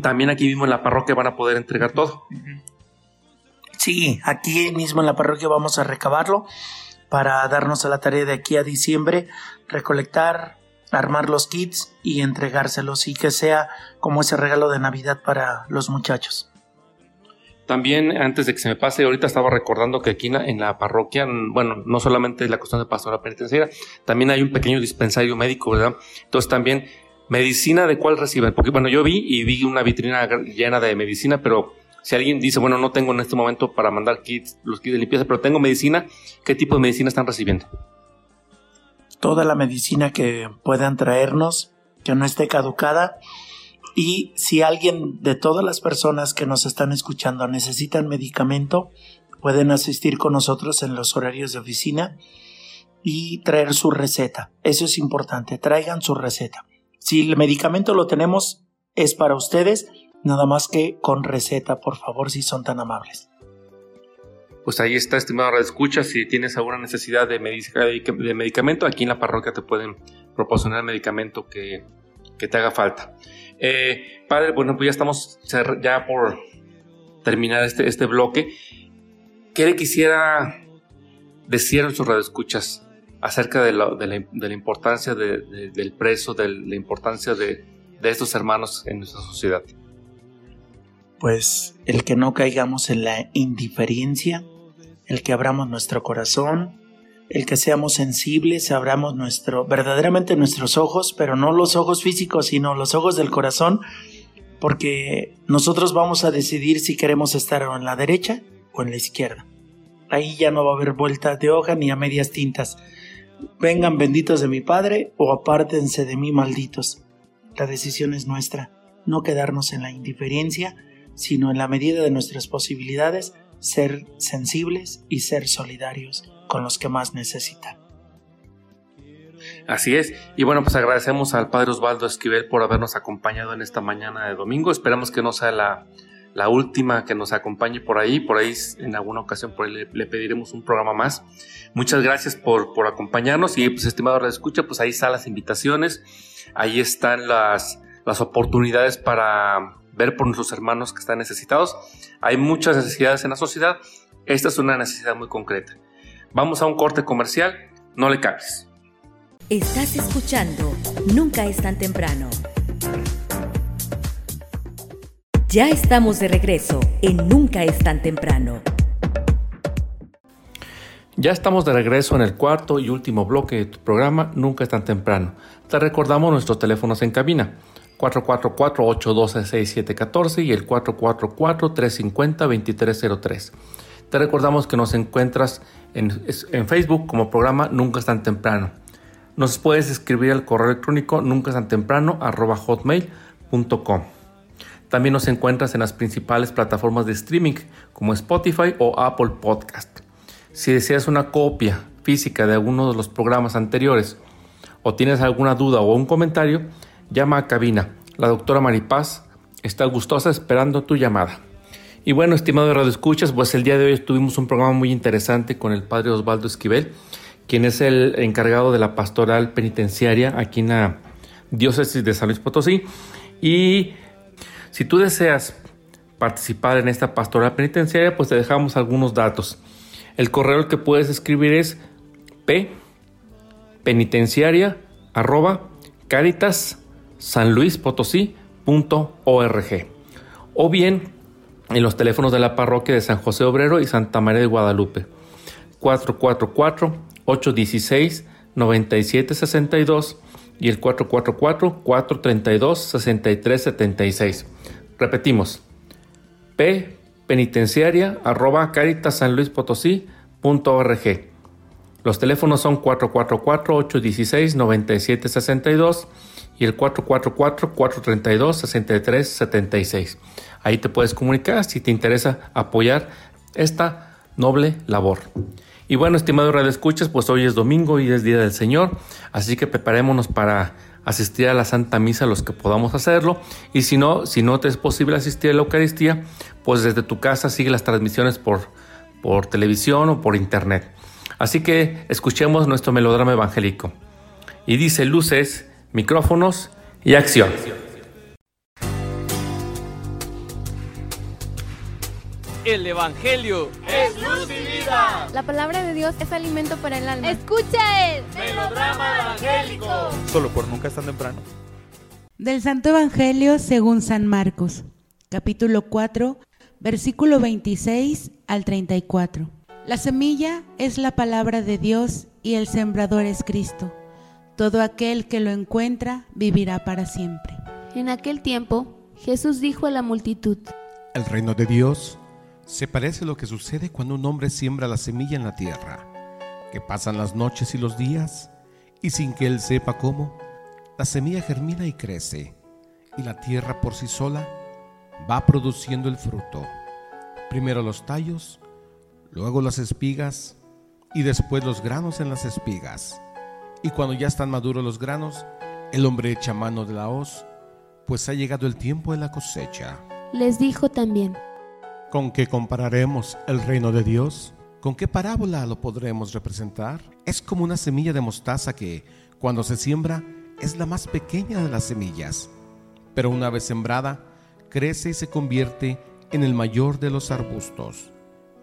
También aquí mismo en la parroquia van a poder entregar todo. Sí, aquí mismo en la parroquia vamos a recabarlo para darnos a la tarea de aquí a diciembre, recolectar, armar los kits y entregárselos y que sea como ese regalo de Navidad para los muchachos. También, antes de que se me pase, ahorita estaba recordando que aquí en la, parroquia, bueno, no solamente es la cuestión de pastora penitenciaria, también hay un pequeño dispensario médico, ¿verdad? Entonces también medicina de cuál reciben, porque bueno, yo vi y vi una vitrina llena de medicina, pero si alguien dice, bueno, no tengo en este momento para mandar kits, los kits de limpieza, pero tengo medicina, ¿qué tipo de medicina están recibiendo? Toda la medicina que puedan traernos, que no esté caducada. Y si alguien de todas las personas que nos están escuchando necesitan medicamento, pueden asistir con nosotros en los horarios de oficina y traer su receta. Eso es importante, traigan su receta. Si el medicamento lo tenemos, es para ustedes, nada más que con receta, por favor, si son tan amables. Pues ahí está, estimado escucha, si tienes alguna necesidad de, de medicamento, aquí en la parroquia te pueden proporcionar el medicamento que, te haga falta. Eh, padre, bueno, pues ya estamos ya por terminar este, este bloque. ¿Qué le quisiera decir a nuestros radioescuchas acerca de la, de la, importancia del preso, de la importancia de, estos hermanos en nuestra sociedad? Pues el que no caigamos en la indiferencia, el que abramos nuestro corazón, el que seamos sensibles, abramos nuestro, verdaderamente nuestros ojos, pero no los ojos físicos, sino los ojos del corazón, porque nosotros vamos a decidir si queremos estar en la derecha o en la izquierda. Ahí ya no va a haber vuelta de hoja ni a medias tintas. Vengan benditos de mi Padre o apártense de mí malditos. La decisión es nuestra, no quedarnos en la indiferencia, sino en la medida de nuestras posibilidades, ser sensibles y ser solidarios con los que más necesitan. Así es. Y bueno, pues agradecemos al Padre Osvaldo Esquivel por habernos acompañado en esta mañana de domingo. Esperamos que no sea la, la última que nos acompañe por ahí. Por ahí en alguna ocasión por le, le, pediremos un programa más. Muchas gracias por, por acompañarnos y pues estimado Radio Escucha, pues ahí están las invitaciones, ahí están las, las oportunidades para ver por nuestros hermanos que están necesitados. Hay muchas necesidades en la sociedad. Esta es una necesidad muy concreta. Vamos a un corte comercial. No le cambies. Estás escuchando Nunca es tan temprano. Ya estamos de regreso en Nunca es tan temprano. Ya estamos de regreso en el cuarto y último bloque de tu programa Nunca es tan temprano. Te recordamos nuestros teléfonos en cabina 444-812-6714 y el 444-350-2303. Te recordamos que nos encuentras en, en, Facebook como programa Nunca es tan temprano. Nos puedes escribir al correo electrónico nunca es tan. También nos encuentras en las principales plataformas de streaming como Spotify o Apple Podcast. Si deseas una copia física de alguno de los programas anteriores o tienes alguna duda o un comentario, llama a cabina. La doctora Maripaz está gustosa esperando tu llamada. Y bueno, estimado Radio Escuchas, pues el día de hoy tuvimos un programa muy interesante con el padre Osvaldo Esquivel, quien es el encargado de la pastoral penitenciaria aquí en la diócesis de San Luis Potosí. Y si tú deseas participar en esta pastoral penitenciaria, pues te dejamos algunos datos. El correo que puedes escribir es p penitenciaria arroba o bien en los teléfonos de la parroquia de San José Obrero y Santa María de Guadalupe 444 816 9762 y el 444 432 6376 Repetimos, p penitenciaria arroba caritas.sanluispotosí.org. Los teléfonos son 444-816-9762 y el 444-432-6376. Ahí te puedes comunicar si te interesa apoyar esta noble labor. Y bueno, estimado Radio Escuchas, pues hoy es domingo y es Día del Señor, así que preparémonos para asistir a la Santa Misa los que podamos hacerlo y si no, si no te es posible asistir a la Eucaristía, pues desde tu casa sigue las transmisiones por, por televisión o por internet. Así que escuchemos nuestro melodrama evangélico. Y dice luces, micrófonos y acción. El Evangelio es luz y vida. La palabra de Dios es alimento para el alma. Escucha el melodrama evangélico. Solo por nunca es tan temprano. Del Santo Evangelio según San Marcos, capítulo 4, versículo 26 al 34. La semilla es la palabra de Dios y el sembrador es Cristo. Todo aquel que lo encuentra vivirá para siempre. En aquel tiempo, Jesús dijo a la multitud, El reino de Dios se parece lo que sucede cuando un hombre siembra la semilla en la tierra, que pasan las noches y los días, y sin que él sepa cómo, la semilla germina y crece, y la tierra por sí sola va produciendo el fruto. Primero los tallos, luego las espigas, y después los granos en las espigas. Y cuando ya están maduros los granos, el hombre echa mano de la hoz, pues ha llegado el tiempo de la cosecha. Les dijo también, ¿Con qué compararemos el reino de Dios? ¿Con qué parábola lo podremos representar? Es como una semilla de mostaza que, cuando se siembra, es la más pequeña de las semillas, pero una vez sembrada, crece y se convierte en el mayor de los arbustos,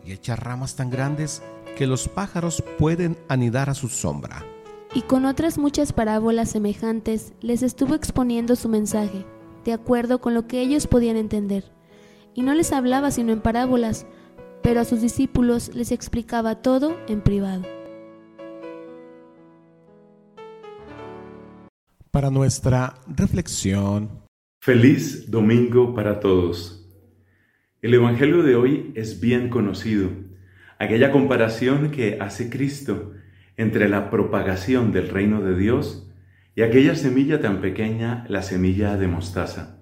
y echa ramas tan grandes que los pájaros pueden anidar a su sombra. Y con otras muchas parábolas semejantes les estuvo exponiendo su mensaje, de acuerdo con lo que ellos podían entender y no les hablaba sino en parábolas, pero a sus discípulos les explicaba todo en privado. Para nuestra reflexión, Feliz domingo para todos. El Evangelio de hoy es bien conocido, aquella comparación que hace Cristo entre la propagación del reino de Dios y aquella semilla tan pequeña, la semilla de mostaza.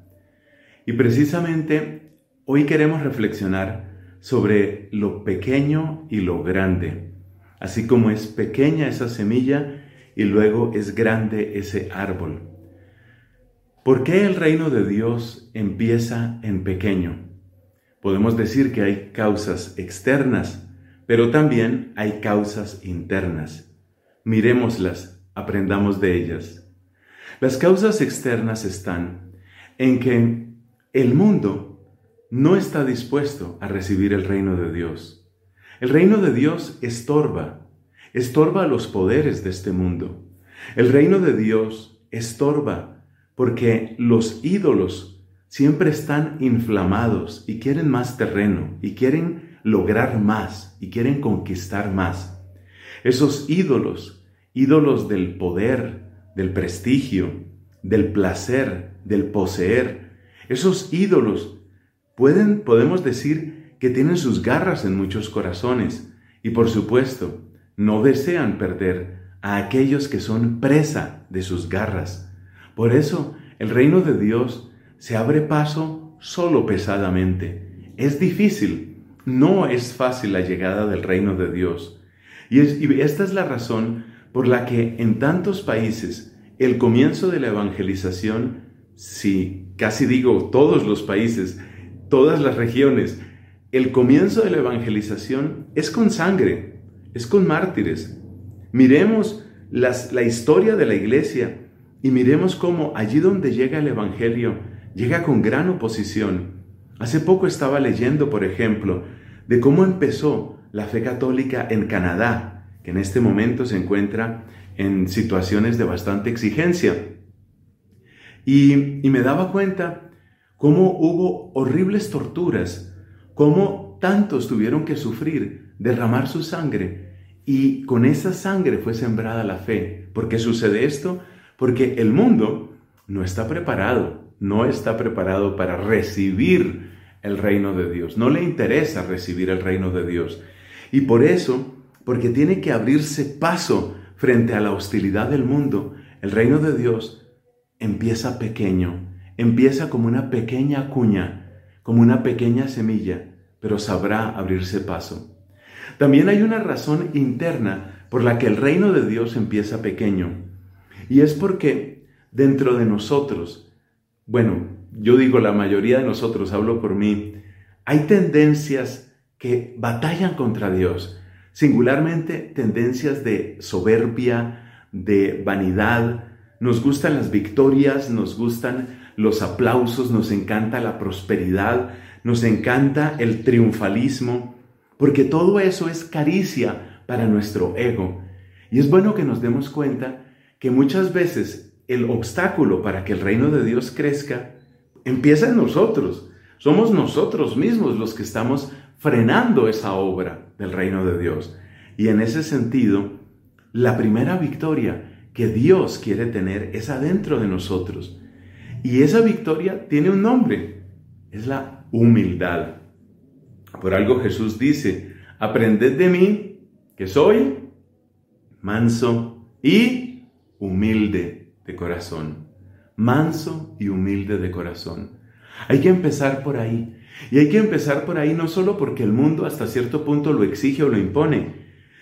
Y precisamente hoy queremos reflexionar sobre lo pequeño y lo grande, así como es pequeña esa semilla y luego es grande ese árbol. ¿Por qué el reino de Dios empieza en pequeño? Podemos decir que hay causas externas, pero también hay causas internas. Miremoslas, aprendamos de ellas. Las causas externas están en que el mundo no está dispuesto a recibir el reino de Dios. El reino de Dios estorba, estorba los poderes de este mundo. El reino de Dios estorba porque los ídolos siempre están inflamados y quieren más terreno y quieren lograr más y quieren conquistar más. Esos ídolos, ídolos del poder, del prestigio, del placer, del poseer, esos ídolos pueden, podemos decir que tienen sus garras en muchos corazones y por supuesto no desean perder a aquellos que son presa de sus garras. Por eso el reino de Dios se abre paso solo pesadamente. Es difícil, no es fácil la llegada del reino de Dios. Y, esta es la razón por la que en tantos países el comienzo de la evangelización, si casi digo todos los países, todas las regiones, el comienzo de la evangelización es con sangre, es con mártires. Miremos la historia de la iglesia y miremos cómo allí donde llega el Evangelio, llega con gran oposición. Hace poco estaba leyendo, por ejemplo, de cómo empezó la fe católica en Canadá, que en este momento se encuentra en situaciones de bastante exigencia. Y, y me daba cuenta cómo hubo horribles torturas, cómo tantos tuvieron que sufrir, derramar su sangre, y con esa sangre fue sembrada la fe. ¿Por qué sucede esto? Porque el mundo no está preparado, no está preparado para recibir el reino de Dios. No le interesa recibir el reino de Dios. Y por eso, porque tiene que abrirse paso frente a la hostilidad del mundo, el reino de Dios empieza pequeño, empieza como una pequeña cuña, como una pequeña semilla, pero sabrá abrirse paso. También hay una razón interna por la que el reino de Dios empieza pequeño. Y es porque dentro de nosotros, bueno, yo digo la mayoría de nosotros, hablo por mí, hay tendencias que batallan contra Dios, singularmente tendencias de soberbia, de vanidad, nos gustan las victorias, nos gustan los aplausos, nos encanta la prosperidad, nos encanta el triunfalismo, porque todo eso es caricia para nuestro ego. Y es bueno que nos demos cuenta que muchas veces el obstáculo para que el reino de Dios crezca empieza en nosotros. Somos nosotros mismos los que estamos frenando esa obra del reino de Dios. Y en ese sentido, la primera victoria que Dios quiere tener es adentro de nosotros. Y esa victoria tiene un nombre, es la humildad. Por algo Jesús dice, aprended de mí, que soy manso y humilde de corazón, manso y humilde de corazón. Hay que empezar por ahí. Y hay que empezar por ahí no solo porque el mundo hasta cierto punto lo exige o lo impone,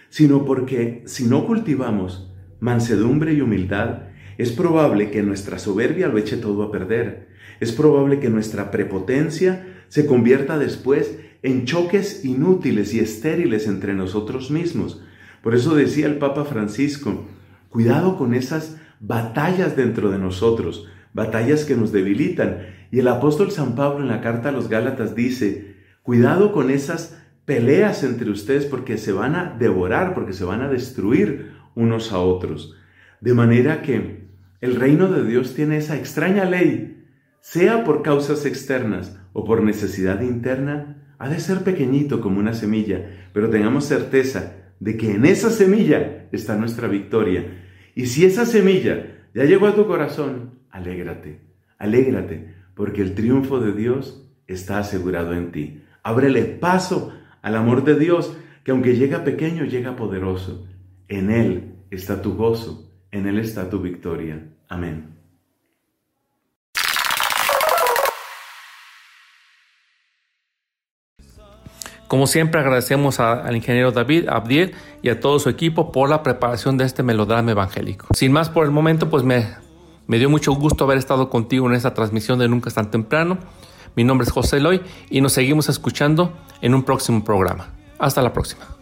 sino porque si no cultivamos mansedumbre y humildad, es probable que nuestra soberbia lo eche todo a perder. Es probable que nuestra prepotencia se convierta después en choques inútiles y estériles entre nosotros mismos. Por eso decía el Papa Francisco, Cuidado con esas batallas dentro de nosotros, batallas que nos debilitan. Y el apóstol San Pablo en la carta a los Gálatas dice, cuidado con esas peleas entre ustedes porque se van a devorar, porque se van a destruir unos a otros. De manera que el reino de Dios tiene esa extraña ley, sea por causas externas o por necesidad interna, ha de ser pequeñito como una semilla, pero tengamos certeza de que en esa semilla está nuestra victoria. Y si esa semilla ya llegó a tu corazón, alégrate, alégrate, porque el triunfo de Dios está asegurado en ti. Ábrele paso al amor de Dios, que aunque llega pequeño, llega poderoso. En Él está tu gozo, en Él está tu victoria. Amén. Como siempre agradecemos al ingeniero David Abdiel y a todo su equipo por la preparación de este melodrama evangélico. Sin más por el momento, pues me, dio mucho gusto haber estado contigo en esta transmisión de Nunca es tan temprano. Mi nombre es José Eloy y nos seguimos escuchando en un próximo programa. Hasta la próxima.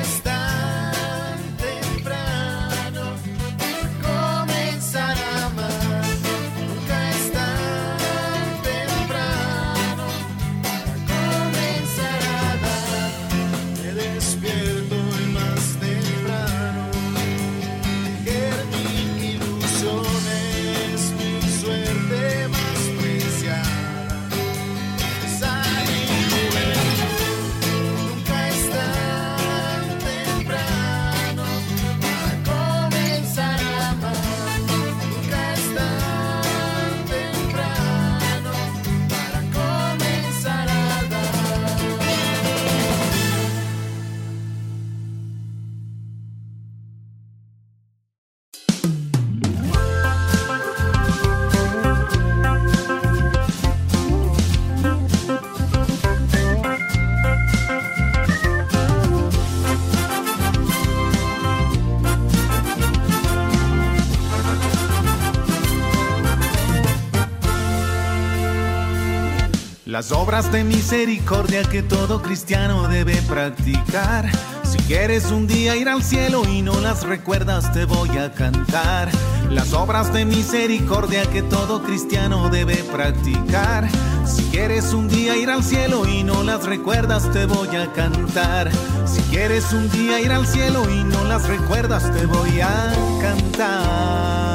Obras de misericordia que todo cristiano debe practicar. Si quieres un día ir al cielo y no las recuerdas, te voy a cantar. Las obras de misericordia que todo cristiano debe practicar. Si quieres un día ir al cielo y no las recuerdas, te voy a cantar. Si quieres un día ir al cielo y no las recuerdas, te voy a cantar.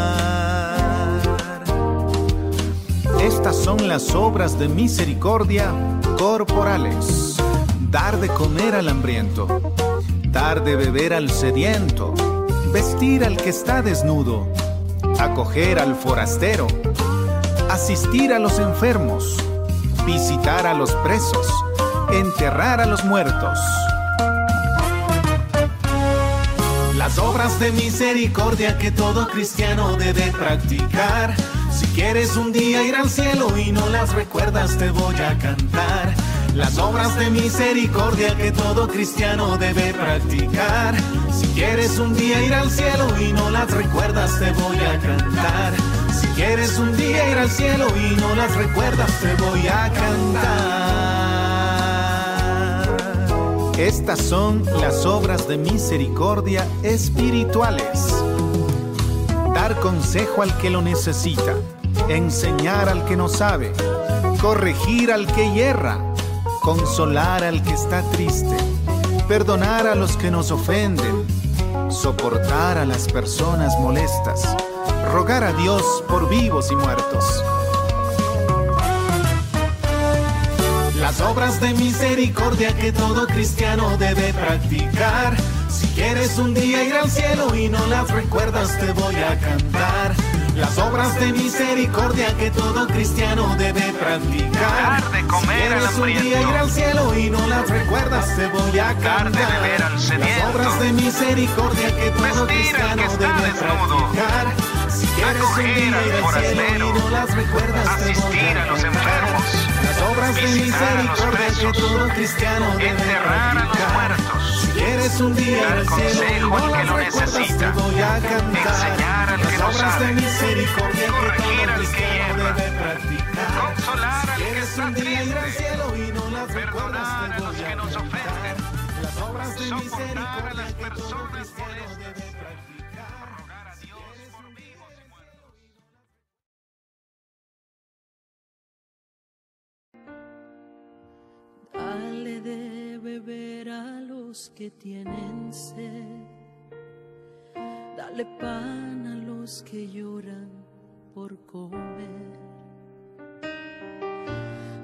Estas son las obras de misericordia corporales. Dar de comer al hambriento, dar de beber al sediento, vestir al que está desnudo, acoger al forastero, asistir a los enfermos, visitar a los presos, enterrar a los muertos. Las obras de misericordia que todo cristiano debe practicar quieres un día ir al cielo y no las recuerdas, te voy a cantar. Las obras de misericordia que todo cristiano debe practicar. Si quieres un día ir al cielo y no las recuerdas, te voy a cantar. Si quieres un día ir al cielo y no las recuerdas, te voy a cantar. Estas son las obras de misericordia espirituales dar consejo al que lo necesita, enseñar al que no sabe, corregir al que hierra, consolar al que está triste, perdonar a los que nos ofenden, soportar a las personas molestas, rogar a Dios por vivos y muertos. Las obras de misericordia que todo cristiano debe practicar si quieres un día ir al cielo y no las recuerdas, te voy a cantar. Las obras de misericordia que todo cristiano debe practicar. Dar de comer si quieres un día ir al cielo y no las recuerdas, te voy a cantar. Dar de beber al Las obras de misericordia que todo cristiano debe practicar. Si quieres un día ir al cielo y no las recuerdas, te voy a, a los enfermos. Las obras de misericordia que todo cristiano debe enterrar practicar. a los muertos. Quieres un día al cielo no las lo recuerdas, te voy a cantar. Enseñar al que no sabe. de misericordia Corregir al que hierra. Consolar al que está triste. cielo y no las recuerdas, Perdonar a los que nos ofenden. Las obras de Soportar a misericordia las personas molestas. Que tienen sed. Dale pan a los que lloran por comer.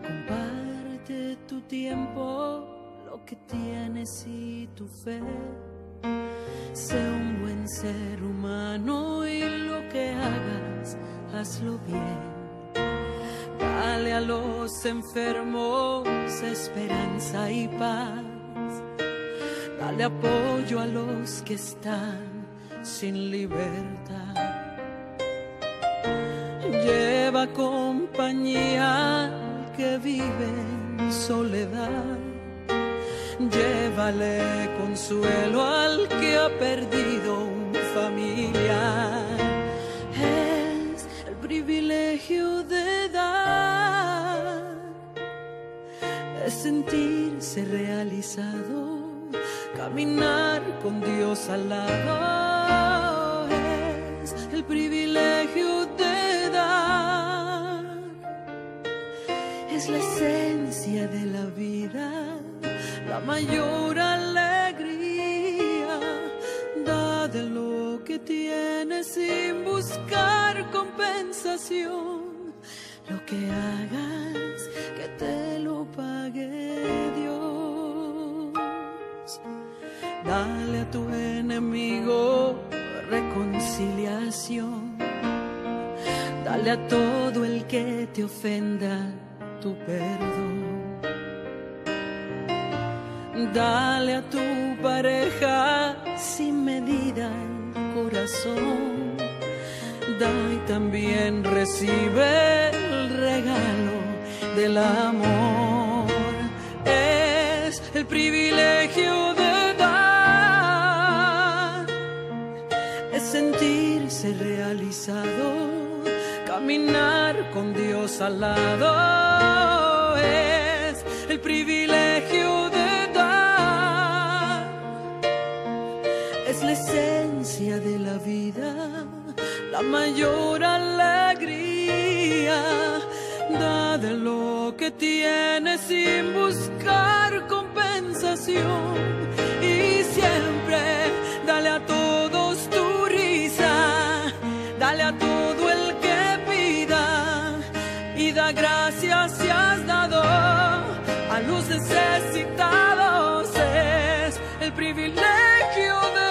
Comparte tu tiempo, lo que tienes y tu fe. Sé un buen ser humano y lo que hagas, hazlo bien. Dale a los enfermos esperanza y paz. Dale apoyo a los que están sin libertad. Lleva compañía al que vive en soledad. Llévale consuelo al que ha perdido un familiar. Es el privilegio de dar, es sentirse realizado, caminar con Dios al lado. Es el privilegio de dar, es la esencia de la vida la mayor alegría. Da de lo que tienes sin buscar compensación. Lo que hagas, a todo el que te ofenda tu perdón. Dale a tu pareja sin medida el corazón. Da y también recibe el regalo del amor. Es el privilegio de dar. Es sentirse realizado. Caminar con Dios al lado. Es el privilegio de es la esencia de la vida, la mayor alegría. Da lo que tienes sin buscar compensación. Y siempre dale a todos tu risa, dale a todo Gracias si has dado a los necesitados. Es el privilegio de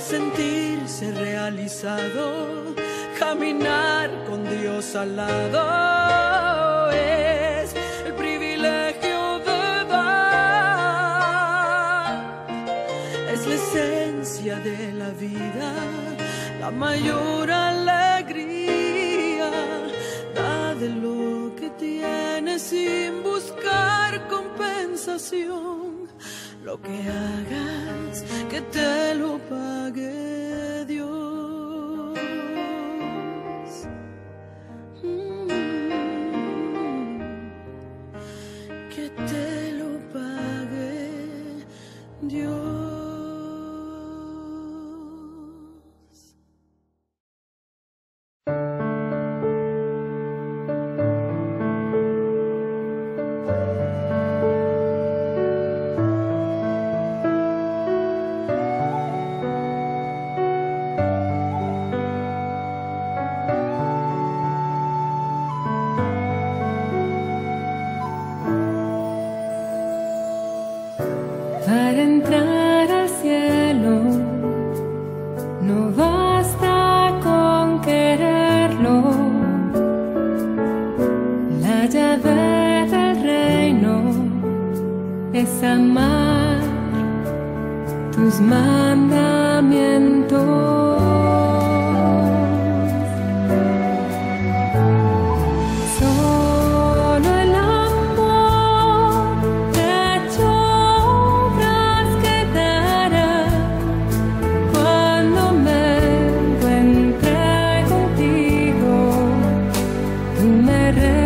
sentirse realizado, caminar con Dios al lado es el privilegio de dar, es la esencia de la vida, la mayor alegría, sin buscar compensación lo que hagas, que te lo pague Dios. Mm, que te lo pague Dios. Me